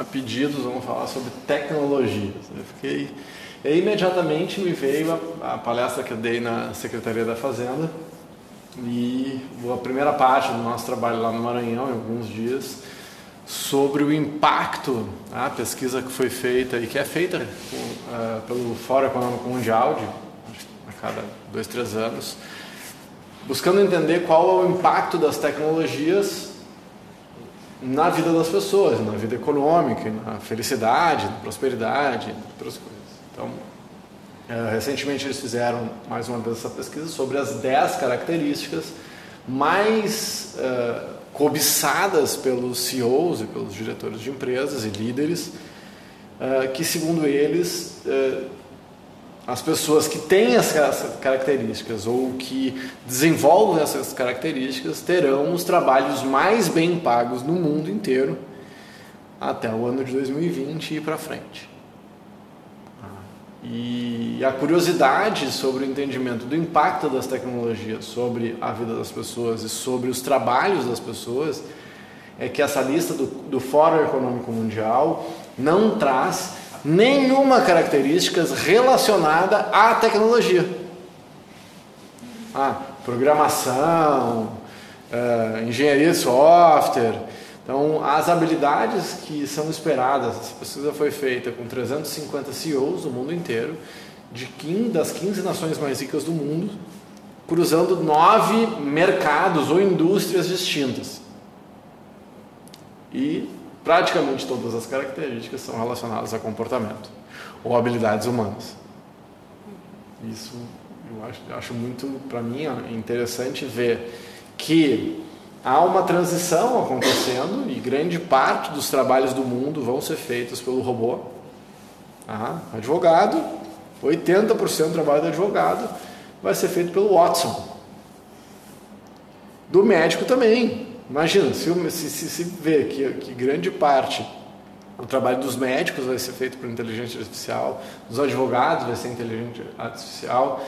a pedidos, vamos falar sobre tecnologias. Eu fiquei. E imediatamente me veio a, a, palestra que eu dei na Secretaria da Fazenda e a primeira parte do nosso trabalho lá no Maranhão, em alguns dias, sobre o impacto, a pesquisa que foi feita e que é feita uh, pelo Fórum Econômico Mundial de, a cada dois, três anos, buscando entender qual é o impacto das tecnologias na vida das pessoas, na vida econômica, na felicidade, na prosperidade, outras coisas. Então, uh, recentemente eles fizeram mais uma vez essa pesquisa sobre as 10 características mais uh, cobiçadas pelos CEOs e pelos diretores de empresas e líderes, uh, que segundo eles as pessoas que têm essas características ou que desenvolvem essas características terão os trabalhos mais bem pagos no mundo inteiro até o ano de 2020 e para frente. E a curiosidade sobre o entendimento do impacto das tecnologias sobre a vida das pessoas e sobre os trabalhos das pessoas é que essa lista do, do Fórum Econômico Mundial não traz nenhuma característica relacionada à tecnologia. Ah, programação, uh, engenharia de software, então, as habilidades que são esperadas, essa pesquisa foi feita com 350 CEOs do mundo inteiro, de 15, das 15 nações mais ricas do mundo, cruzando nove mercados ou indústrias distintas. E praticamente todas as características são relacionadas a comportamento ou habilidades humanas. Isso eu acho, acho muito, para mim, interessante ver que há uma transição acontecendo e grande parte dos trabalhos do mundo vão ser feitos pelo robô. Ah, advogado, 80% do trabalho do advogado vai ser feito pelo Watson. Do médico também. Imagina, se, se, se vê que, que grande parte do trabalho dos médicos vai ser feito por inteligência artificial, dos advogados vai ser inteligência artificial.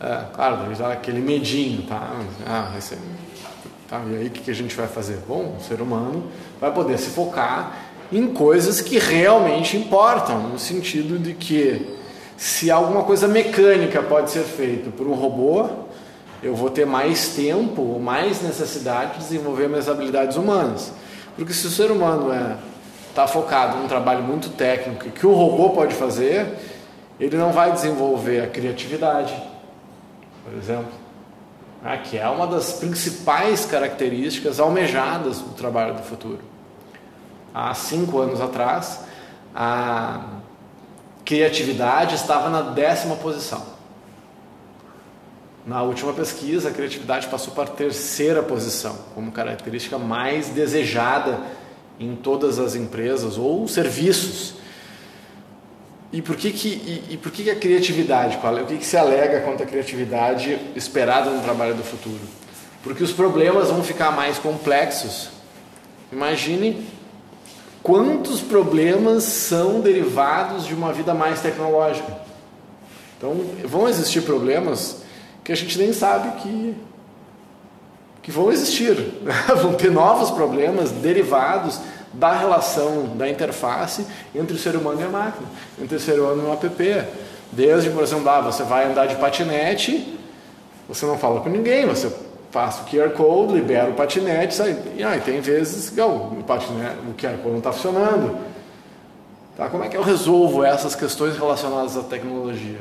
É, claro, deve dar aquele medinho, tá? Ah, ser Tá? E aí o que a gente vai fazer? Bom, o ser humano vai poder se focar em coisas que realmente importam, no sentido de que se alguma coisa mecânica pode ser feita por um robô, eu vou ter mais tempo ou mais necessidade de desenvolver minhas habilidades humanas. Porque se o ser humano é está focado num trabalho muito técnico que o robô pode fazer, ele não vai desenvolver a criatividade, por exemplo né, que é uma das principais características almejadas do trabalho do futuro. Há cinco anos atrás, a criatividade estava na décima posição. Na última pesquisa, a criatividade passou para a terceira posição, como característica mais desejada em todas as empresas ou serviços e por que, que, e, e por que, que a criatividade? Qual, o que, que se alega quanto à criatividade esperada no trabalho do futuro? Porque os problemas vão ficar mais complexos. Imagine quantos problemas são derivados de uma vida mais tecnológica. Então, vão existir problemas que a gente nem sabe que, que vão existir. vão ter novos problemas derivados da relação da interface entre o ser humano e a máquina, entre o ser humano e o app. Desde, por exemplo, ah, você vai andar de patinete, você não fala com ninguém, você passa o QR Code, libera o patinete, sai. E aí tem vezes que oh, o, patinete, o QR Code não está funcionando. Tá? Como é que eu resolvo essas questões relacionadas à tecnologia?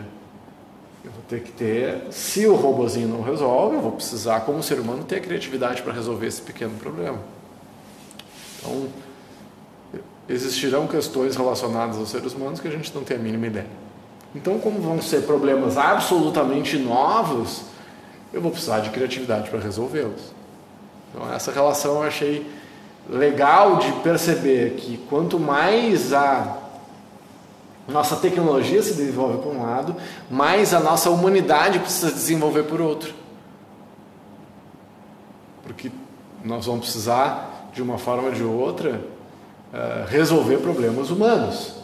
Eu vou ter que ter, se o robozinho não resolve, eu vou precisar, como ser humano, ter criatividade para resolver esse pequeno problema. Então, existirão questões relacionadas aos seres humanos que a gente não tem a mínima ideia. Então, como vão ser problemas absolutamente novos, eu vou precisar de criatividade para resolvê-los. Então, essa relação eu achei legal de perceber que quanto mais a nossa tecnologia se desenvolve por um lado, mais a nossa humanidade precisa desenvolver por outro. Porque nós vamos precisar, de uma forma ou de outra, eh, resolver problemas humanos.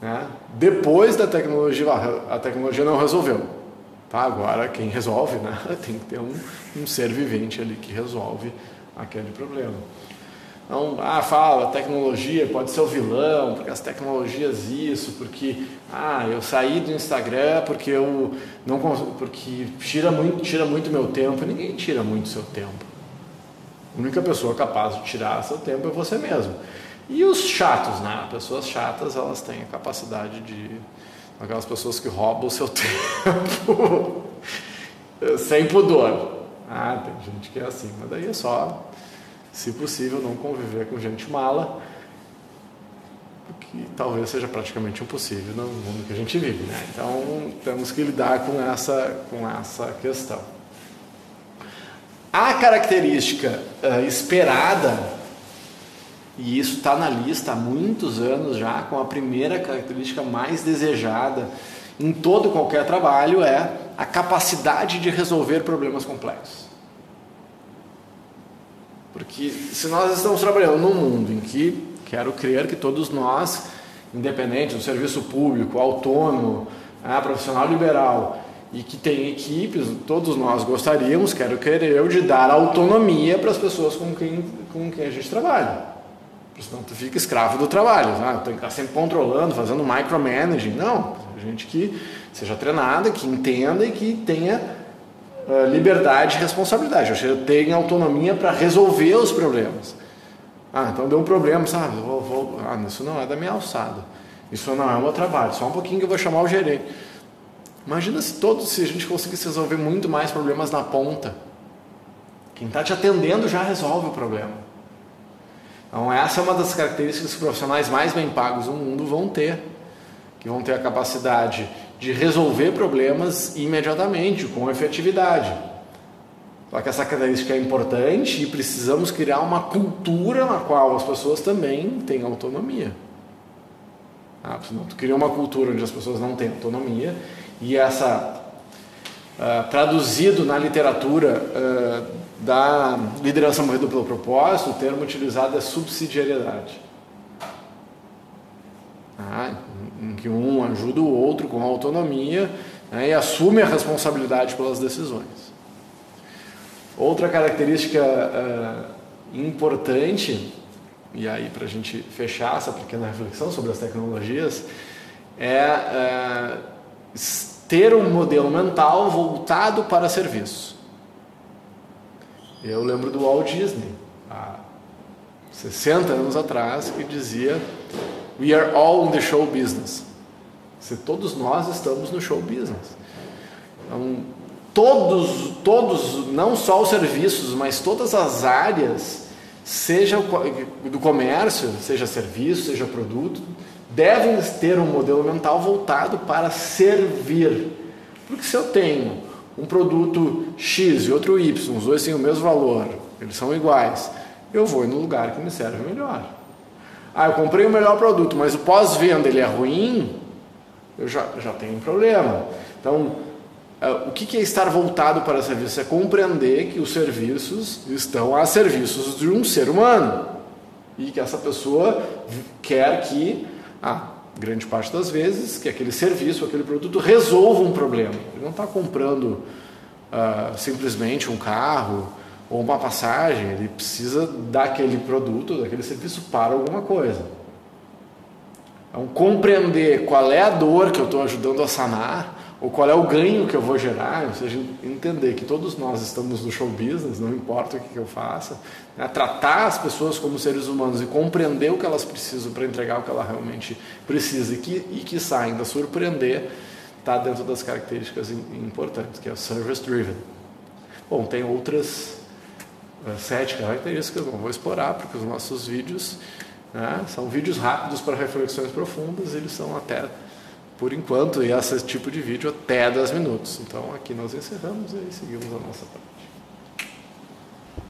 Né? Depois da tecnologia, a tecnologia não resolveu. Tá? Agora quem resolve, né? tem que ter um, um ser vivente ali que resolve aquele problema. Então, ah, fala, tecnologia pode ser o vilão, porque as tecnologias isso, porque ah, eu saí do Instagram porque eu não porque tira muito, tira muito meu tempo. Ninguém tira muito seu tempo. A única pessoa capaz de tirar seu tempo é você mesmo. E os chatos, né? Pessoas chatas, elas têm a capacidade de aquelas pessoas que roubam o seu tempo sem pudor. Ah, tem gente que é assim, mas daí é só se possível, não conviver com gente mala, que talvez seja praticamente impossível no mundo que a gente vive. Né? Então, temos que lidar com essa, com essa questão. A característica uh, esperada, e isso está na lista há muitos anos já, com a primeira característica mais desejada em todo qualquer trabalho, é a capacidade de resolver problemas complexos. Porque se nós estamos trabalhando num mundo em que quero crer que todos nós, independente do serviço público, autônomo, ah, profissional liberal e que tem equipes, todos nós gostaríamos, quero crer eu, de dar autonomia para as pessoas com quem, com quem a gente trabalha. Senão tu fica escravo do trabalho, ah, tem que estar sempre controlando, fazendo micromanaging. Não, gente que seja treinada, que entenda e que tenha liberdade e responsabilidade. Eu tenho autonomia para resolver os problemas. Ah, então deu um problema, sabe? Vou, vou, ah, isso não é da minha alçada. Isso não é o meu trabalho. Só um pouquinho que eu vou chamar o gerente. Imagina se todos, se a gente conseguisse resolver muito mais problemas na ponta. Quem está te atendendo já resolve o problema. Então essa é uma das características que os profissionais mais bem pagos do mundo vão ter, que vão ter a capacidade de resolver problemas imediatamente, com efetividade. Só que essa característica é importante e precisamos criar uma cultura na qual as pessoas também têm autonomia. Ah, senão tu cria uma cultura onde as pessoas não têm autonomia e essa uh, traduzido na literatura uh, da liderança movida pelo propósito, o termo utilizado é subsidiariedade. Ah, em que um ajuda o outro com autonomia né, e assume a responsabilidade pelas decisões. Outra característica uh, importante, e aí para a gente fechar essa pequena reflexão sobre as tecnologias, é uh, ter um modelo mental voltado para serviço. Eu lembro do Walt Disney, há 60 anos atrás, que dizia We are all in the show business. Se todos nós estamos no show business. Então, todos, todos, não só os serviços, mas todas as áreas, seja do comércio, seja serviço, seja produto, devem ter um modelo mental voltado para servir. Porque se eu tenho um produto X e outro Y, os dois têm o mesmo valor, eles são iguais, eu vou no lugar que me serve melhor. Ah, eu comprei o melhor produto, mas o pós-venda ele é ruim, eu já, já tenho um problema. Então, é, o que é estar voltado para serviços? É compreender que os serviços estão a serviços de um ser humano e que essa pessoa quer que, a grande parte das vezes, que aquele serviço, aquele produto resolva um problema. Ele não está comprando uh, simplesmente um carro ou uma passagem, ele precisa daquele produto, daquele serviço para alguma coisa. Então, compreender qual é a dor que eu estou ajudando a sanar, ou qual é o ganho que eu vou gerar, ou seja, entender que todos nós estamos no show business, não importa o que, eu faça, né? tratar as pessoas como seres humanos e compreender o que elas precisam para entregar o que ela realmente precisa e que, e que ainda surpreender, está dentro das características importantes, que é o service driven. Bom, tem outras eh, sete características, não vou explorar, porque os nossos vídeos né, são vídeos rápidos para reflexões profundas, eles são até, por enquanto, e esse tipo de vídeo até 10 minutos. Então aqui nós encerramos e seguimos a nossa parte.